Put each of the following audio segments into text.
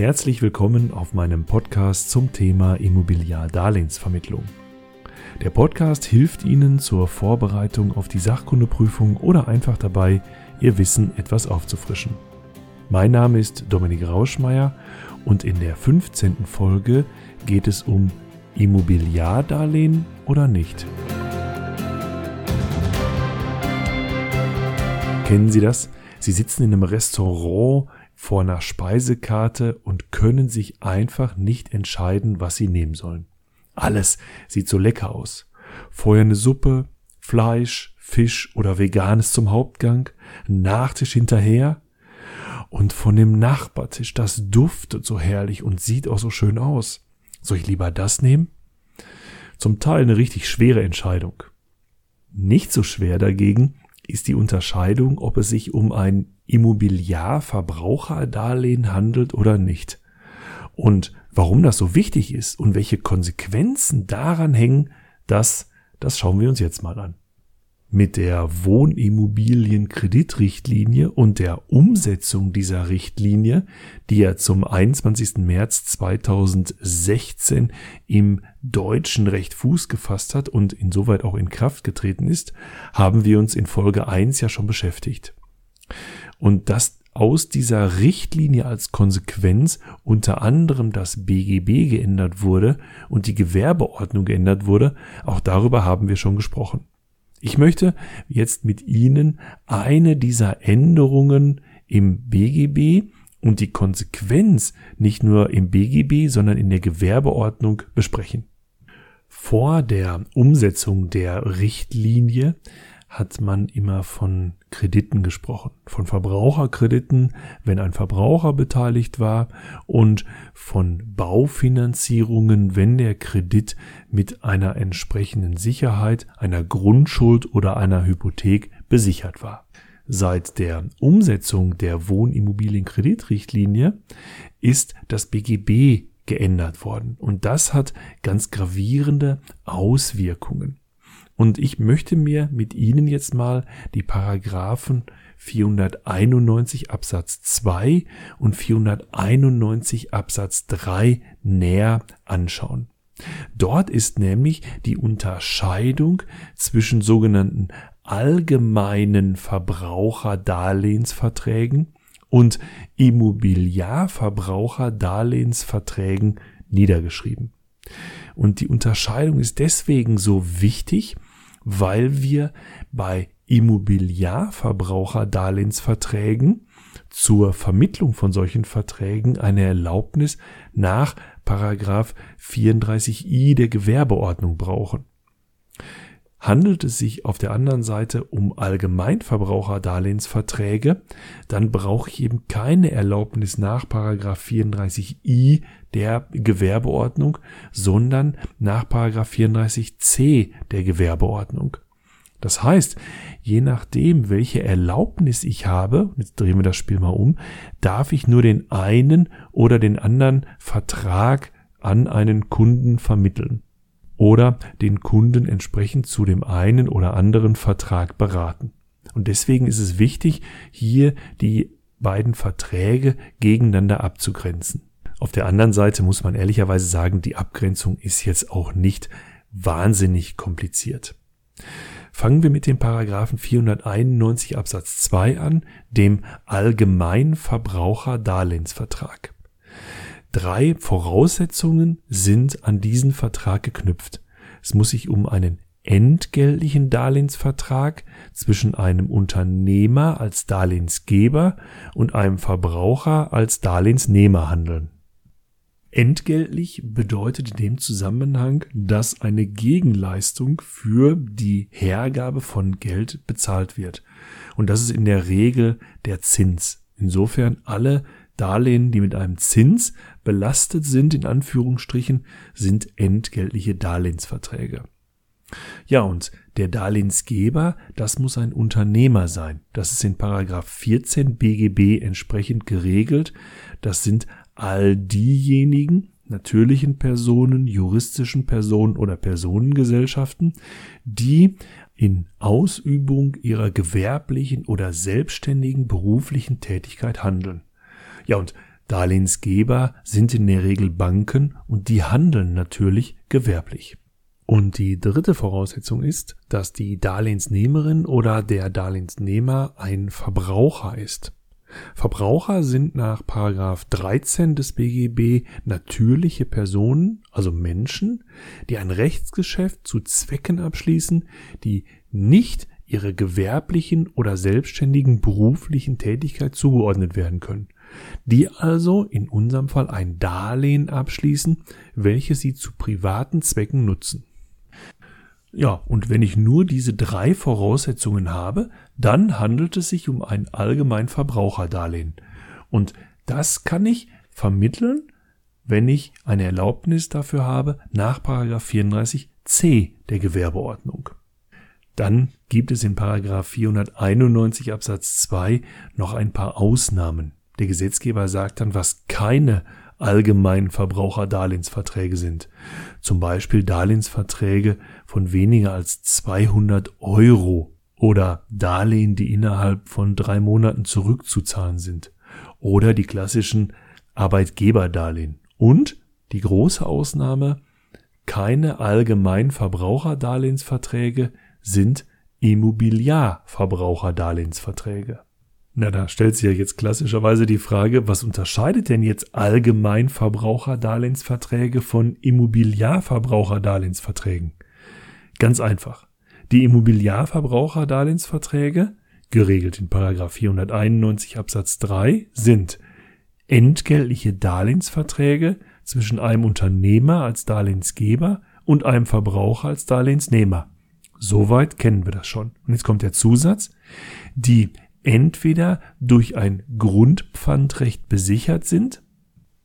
Herzlich willkommen auf meinem Podcast zum Thema Immobiliardarlehensvermittlung. Der Podcast hilft Ihnen zur Vorbereitung auf die Sachkundeprüfung oder einfach dabei, Ihr Wissen etwas aufzufrischen. Mein Name ist Dominik Rauschmeier und in der 15. Folge geht es um Immobiliardarlehen oder nicht. Kennen Sie das? Sie sitzen in einem Restaurant vor einer Speisekarte und können sich einfach nicht entscheiden, was sie nehmen sollen. Alles sieht so lecker aus. Vorher eine Suppe, Fleisch, Fisch oder Veganes zum Hauptgang, Nachtisch hinterher und von dem Nachbartisch, das duftet so herrlich und sieht auch so schön aus. Soll ich lieber das nehmen? Zum Teil eine richtig schwere Entscheidung. Nicht so schwer dagegen ist die Unterscheidung, ob es sich um ein Immobiliarverbraucherdarlehen handelt oder nicht. Und warum das so wichtig ist und welche Konsequenzen daran hängen, das, das schauen wir uns jetzt mal an mit der Wohnimmobilienkreditrichtlinie und der Umsetzung dieser Richtlinie, die ja zum 21. März 2016 im deutschen Recht Fuß gefasst hat und insoweit auch in Kraft getreten ist, haben wir uns in Folge 1 ja schon beschäftigt. Und dass aus dieser Richtlinie als Konsequenz unter anderem das BGB geändert wurde und die Gewerbeordnung geändert wurde, auch darüber haben wir schon gesprochen. Ich möchte jetzt mit Ihnen eine dieser Änderungen im BGB und die Konsequenz nicht nur im BGB, sondern in der Gewerbeordnung besprechen. Vor der Umsetzung der Richtlinie hat man immer von Krediten gesprochen, von Verbraucherkrediten, wenn ein Verbraucher beteiligt war und von Baufinanzierungen, wenn der Kredit mit einer entsprechenden Sicherheit, einer Grundschuld oder einer Hypothek besichert war. Seit der Umsetzung der Wohnimmobilienkreditrichtlinie ist das BGB geändert worden und das hat ganz gravierende Auswirkungen. Und ich möchte mir mit Ihnen jetzt mal die Paragraphen 491 Absatz 2 und 491 Absatz 3 näher anschauen. Dort ist nämlich die Unterscheidung zwischen sogenannten allgemeinen Verbraucherdarlehensverträgen und Immobiliarverbraucherdarlehensverträgen niedergeschrieben. Und die Unterscheidung ist deswegen so wichtig, weil wir bei Immobiliarverbraucherdarlehensverträgen zur Vermittlung von solchen Verträgen eine Erlaubnis nach Paragraph 34i der Gewerbeordnung brauchen. Handelt es sich auf der anderen Seite um Allgemeinverbraucherdarlehensverträge, dann brauche ich eben keine Erlaubnis nach Paragraph 34i der Gewerbeordnung, sondern nach Paragraph 34c der Gewerbeordnung. Das heißt, je nachdem, welche Erlaubnis ich habe, jetzt drehen wir das Spiel mal um, darf ich nur den einen oder den anderen Vertrag an einen Kunden vermitteln oder den Kunden entsprechend zu dem einen oder anderen Vertrag beraten. Und deswegen ist es wichtig, hier die beiden Verträge gegeneinander abzugrenzen. Auf der anderen Seite muss man ehrlicherweise sagen, die Abgrenzung ist jetzt auch nicht wahnsinnig kompliziert. Fangen wir mit dem Paragraphen 491 Absatz 2 an, dem Allgemeinverbraucherdarlehensvertrag. Drei Voraussetzungen sind an diesen Vertrag geknüpft. Es muss sich um einen entgeltlichen Darlehensvertrag zwischen einem Unternehmer als Darlehensgeber und einem Verbraucher als Darlehensnehmer handeln. Entgeltlich bedeutet in dem Zusammenhang, dass eine Gegenleistung für die Hergabe von Geld bezahlt wird. Und das ist in der Regel der Zins. Insofern alle Darlehen, die mit einem Zins belastet sind, in Anführungsstrichen, sind entgeltliche Darlehensverträge. Ja, und der Darlehensgeber, das muss ein Unternehmer sein. Das ist in Paragraph 14 BGB entsprechend geregelt. Das sind all diejenigen natürlichen Personen, juristischen Personen oder Personengesellschaften, die in Ausübung ihrer gewerblichen oder selbstständigen beruflichen Tätigkeit handeln. Ja, und Darlehensgeber sind in der Regel Banken und die handeln natürlich gewerblich. Und die dritte Voraussetzung ist, dass die Darlehensnehmerin oder der Darlehensnehmer ein Verbraucher ist. Verbraucher sind nach Paragraph 13 des BGB natürliche Personen, also Menschen, die ein Rechtsgeschäft zu Zwecken abschließen, die nicht ihrer gewerblichen oder selbstständigen beruflichen Tätigkeit zugeordnet werden können, die also in unserem Fall ein Darlehen abschließen, welches sie zu privaten Zwecken nutzen. Ja, und wenn ich nur diese drei Voraussetzungen habe, dann handelt es sich um ein allgemein Verbraucherdarlehen. Und das kann ich vermitteln, wenn ich eine Erlaubnis dafür habe nach 34c der Gewerbeordnung. Dann gibt es in 491 Absatz 2 noch ein paar Ausnahmen. Der Gesetzgeber sagt dann, was keine allgemeinen Verbraucherdarlehensverträge sind. Zum Beispiel Darlehensverträge von weniger als 200 Euro oder Darlehen, die innerhalb von drei Monaten zurückzuzahlen sind oder die klassischen Arbeitgeberdarlehen. Und die große Ausnahme, keine allgemeinen Verbraucherdarlehensverträge sind Immobiliarverbraucherdarlehensverträge. Na, da stellt sich ja jetzt klassischerweise die Frage, was unterscheidet denn jetzt Allgemeinverbraucherdarlehensverträge von Immobiliarverbraucherdarlehensverträgen? Ganz einfach. Die Immobiliarverbraucherdarlehensverträge, geregelt in 491 Absatz 3, sind entgeltliche Darlehensverträge zwischen einem Unternehmer als Darlehensgeber und einem Verbraucher als Darlehensnehmer. Soweit kennen wir das schon. Und jetzt kommt der Zusatz, die entweder durch ein Grundpfandrecht besichert sind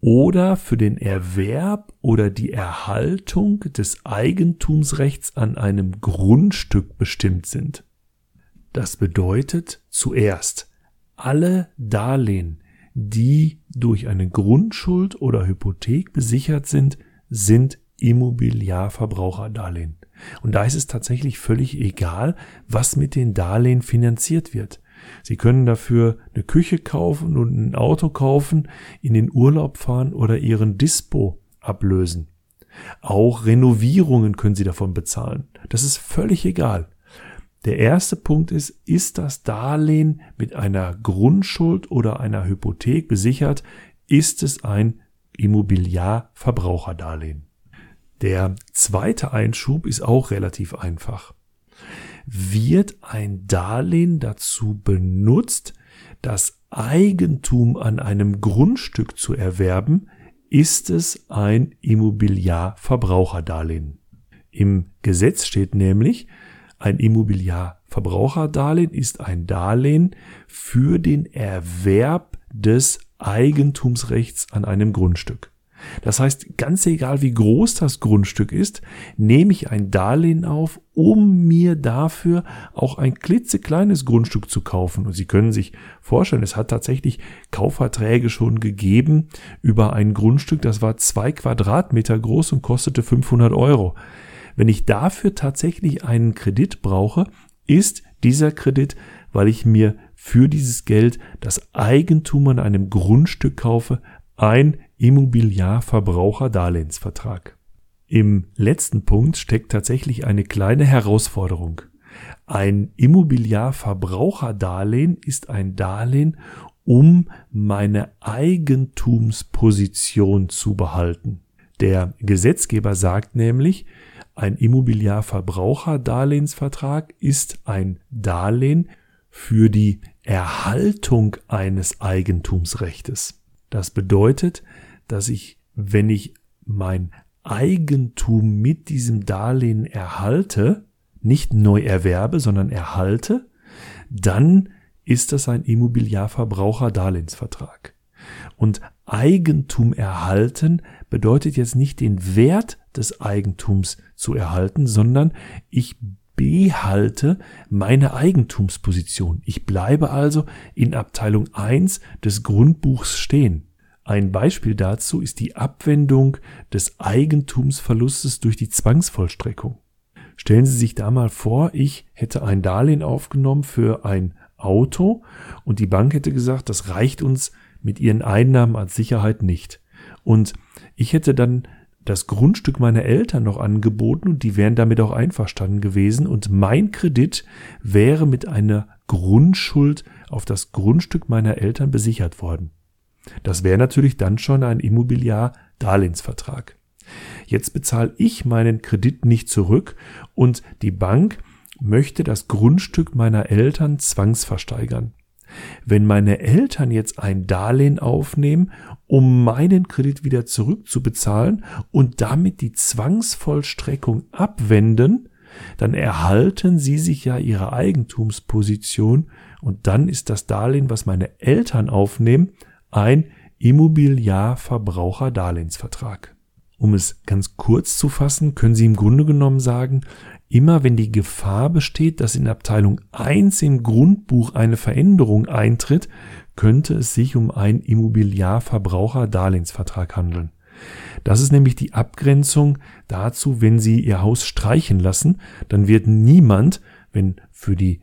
oder für den Erwerb oder die Erhaltung des Eigentumsrechts an einem Grundstück bestimmt sind. Das bedeutet zuerst, alle Darlehen, die durch eine Grundschuld oder Hypothek besichert sind, sind Immobiliarverbraucherdarlehen. Und da ist es tatsächlich völlig egal, was mit den Darlehen finanziert wird. Sie können dafür eine Küche kaufen und ein Auto kaufen, in den Urlaub fahren oder Ihren Dispo ablösen. Auch Renovierungen können Sie davon bezahlen. Das ist völlig egal. Der erste Punkt ist, ist das Darlehen mit einer Grundschuld oder einer Hypothek besichert? Ist es ein Immobiliarverbraucherdarlehen? Der zweite Einschub ist auch relativ einfach wird ein Darlehen dazu benutzt, das Eigentum an einem Grundstück zu erwerben, ist es ein Immobiliarverbraucherdarlehen. Im Gesetz steht nämlich, ein Immobiliarverbraucherdarlehen ist ein Darlehen für den Erwerb des Eigentumsrechts an einem Grundstück. Das heißt, ganz egal wie groß das Grundstück ist, nehme ich ein Darlehen auf, um mir dafür auch ein klitzekleines Grundstück zu kaufen. Und Sie können sich vorstellen, es hat tatsächlich Kaufverträge schon gegeben über ein Grundstück, das war zwei Quadratmeter groß und kostete 500 Euro. Wenn ich dafür tatsächlich einen Kredit brauche, ist dieser Kredit, weil ich mir für dieses Geld das Eigentum an einem Grundstück kaufe, ein Immobiliarverbraucherdarlehensvertrag. Im letzten Punkt steckt tatsächlich eine kleine Herausforderung. Ein Immobiliarverbraucherdarlehen ist ein Darlehen, um meine Eigentumsposition zu behalten. Der Gesetzgeber sagt nämlich, ein Immobiliarverbraucherdarlehensvertrag ist ein Darlehen für die Erhaltung eines Eigentumsrechtes. Das bedeutet, dass ich, wenn ich mein Eigentum mit diesem Darlehen erhalte, nicht neu erwerbe, sondern erhalte, dann ist das ein Immobiliarverbraucherdarlehensvertrag. Und Eigentum erhalten bedeutet jetzt nicht den Wert des Eigentums zu erhalten, sondern ich behalte meine Eigentumsposition. Ich bleibe also in Abteilung 1 des Grundbuchs stehen. Ein Beispiel dazu ist die Abwendung des Eigentumsverlustes durch die Zwangsvollstreckung. Stellen Sie sich da mal vor, ich hätte ein Darlehen aufgenommen für ein Auto und die Bank hätte gesagt, das reicht uns mit ihren Einnahmen als Sicherheit nicht. Und ich hätte dann das Grundstück meiner Eltern noch angeboten und die wären damit auch einverstanden gewesen und mein Kredit wäre mit einer Grundschuld auf das Grundstück meiner Eltern besichert worden. Das wäre natürlich dann schon ein Immobiliar-Darlehensvertrag. Jetzt bezahle ich meinen Kredit nicht zurück und die Bank möchte das Grundstück meiner Eltern zwangsversteigern. Wenn meine Eltern jetzt ein Darlehen aufnehmen, um meinen Kredit wieder zurückzubezahlen und damit die Zwangsvollstreckung abwenden, dann erhalten sie sich ja ihre Eigentumsposition und dann ist das Darlehen, was meine Eltern aufnehmen, ein Immobiliarverbraucherdarlehensvertrag. Um es ganz kurz zu fassen, können Sie im Grunde genommen sagen, immer wenn die Gefahr besteht, dass in Abteilung 1 im Grundbuch eine Veränderung eintritt, könnte es sich um einen Immobiliarverbraucherdarlehensvertrag handeln. Das ist nämlich die Abgrenzung dazu, wenn Sie Ihr Haus streichen lassen, dann wird niemand, wenn für die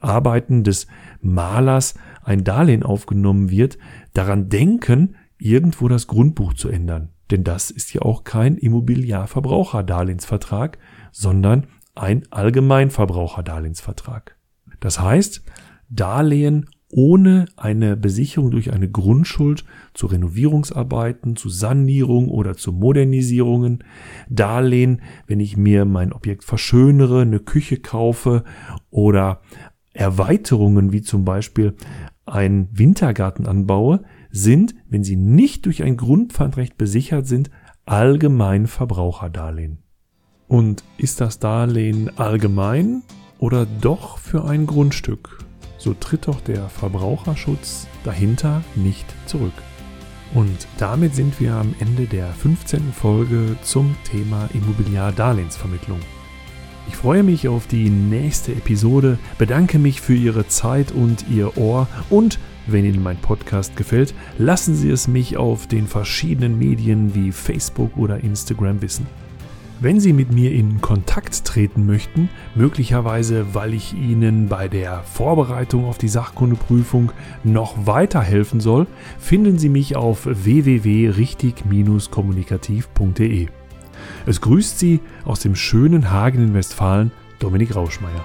Arbeiten des Malers ein Darlehen aufgenommen wird, daran denken, irgendwo das Grundbuch zu ändern. Denn das ist ja auch kein Immobiliarverbraucherdarlehensvertrag, sondern ein Allgemeinverbraucherdarlehensvertrag. Das heißt, Darlehen ohne eine Besicherung durch eine Grundschuld zu Renovierungsarbeiten, zu Sanierung oder zu Modernisierungen, Darlehen, wenn ich mir mein Objekt verschönere, eine Küche kaufe oder Erweiterungen wie zum Beispiel einen Wintergarten anbaue, sind, wenn sie nicht durch ein Grundpfandrecht besichert sind, allgemein Verbraucherdarlehen. Und ist das Darlehen allgemein oder doch für ein Grundstück? So tritt doch der Verbraucherschutz dahinter nicht zurück. Und damit sind wir am Ende der 15. Folge zum Thema Immobiliardarlehensvermittlung. Ich freue mich auf die nächste Episode, bedanke mich für Ihre Zeit und Ihr Ohr und wenn Ihnen mein Podcast gefällt, lassen Sie es mich auf den verschiedenen Medien wie Facebook oder Instagram wissen. Wenn Sie mit mir in Kontakt treten möchten, möglicherweise weil ich Ihnen bei der Vorbereitung auf die Sachkundeprüfung noch weiterhelfen soll, finden Sie mich auf www.richtig-kommunikativ.de. Es grüßt Sie aus dem schönen Hagen in Westfalen Dominik Rauschmeier.